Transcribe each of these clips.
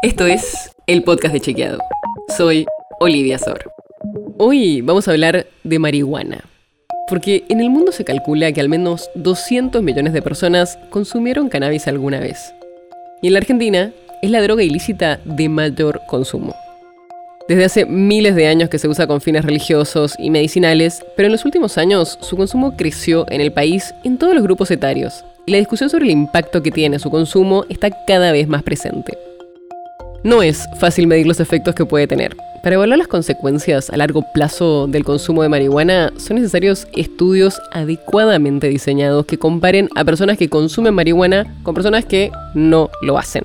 Esto es el podcast de Chequeado. Soy Olivia Sor. Hoy vamos a hablar de marihuana. Porque en el mundo se calcula que al menos 200 millones de personas consumieron cannabis alguna vez. Y en la Argentina es la droga ilícita de mayor consumo. Desde hace miles de años que se usa con fines religiosos y medicinales, pero en los últimos años su consumo creció en el país en todos los grupos etarios, y la discusión sobre el impacto que tiene su consumo está cada vez más presente. No es fácil medir los efectos que puede tener. Para evaluar las consecuencias a largo plazo del consumo de marihuana son necesarios estudios adecuadamente diseñados que comparen a personas que consumen marihuana con personas que no lo hacen.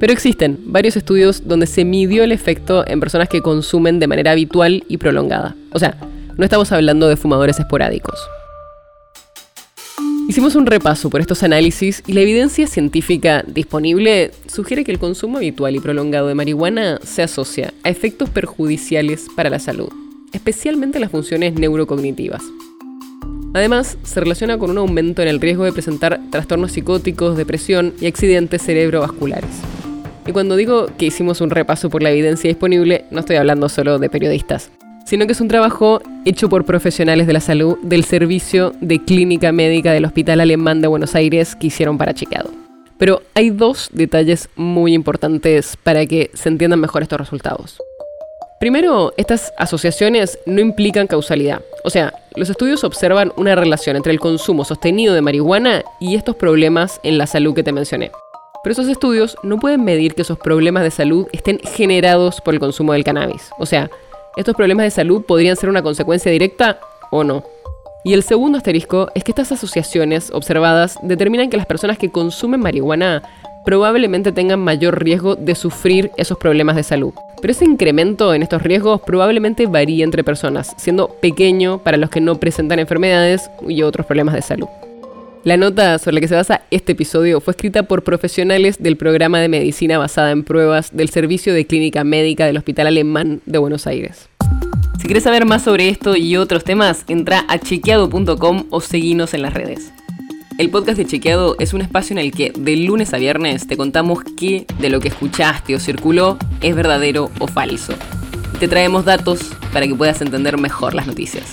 Pero existen varios estudios donde se midió el efecto en personas que consumen de manera habitual y prolongada. O sea, no estamos hablando de fumadores esporádicos. Hicimos un repaso por estos análisis y la evidencia científica disponible sugiere que el consumo habitual y prolongado de marihuana se asocia a efectos perjudiciales para la salud, especialmente las funciones neurocognitivas. Además, se relaciona con un aumento en el riesgo de presentar trastornos psicóticos, depresión y accidentes cerebrovasculares. Y cuando digo que hicimos un repaso por la evidencia disponible, no estoy hablando solo de periodistas, sino que es un trabajo hecho por profesionales de la salud del Servicio de Clínica Médica del Hospital Alemán de Buenos Aires que hicieron para Chicago. Pero hay dos detalles muy importantes para que se entiendan mejor estos resultados. Primero, estas asociaciones no implican causalidad. O sea, los estudios observan una relación entre el consumo sostenido de marihuana y estos problemas en la salud que te mencioné. Pero esos estudios no pueden medir que esos problemas de salud estén generados por el consumo del cannabis. O sea, estos problemas de salud podrían ser una consecuencia directa o no. Y el segundo asterisco es que estas asociaciones observadas determinan que las personas que consumen marihuana probablemente tengan mayor riesgo de sufrir esos problemas de salud. Pero ese incremento en estos riesgos probablemente varía entre personas, siendo pequeño para los que no presentan enfermedades y otros problemas de salud. La nota sobre la que se basa este episodio fue escrita por profesionales del programa de medicina basada en pruebas del Servicio de Clínica Médica del Hospital Alemán de Buenos Aires. Si quieres saber más sobre esto y otros temas, entra a chequeado.com o seguinos en las redes. El podcast de Chequeado es un espacio en el que de lunes a viernes te contamos qué de lo que escuchaste o circuló es verdadero o falso. te traemos datos para que puedas entender mejor las noticias.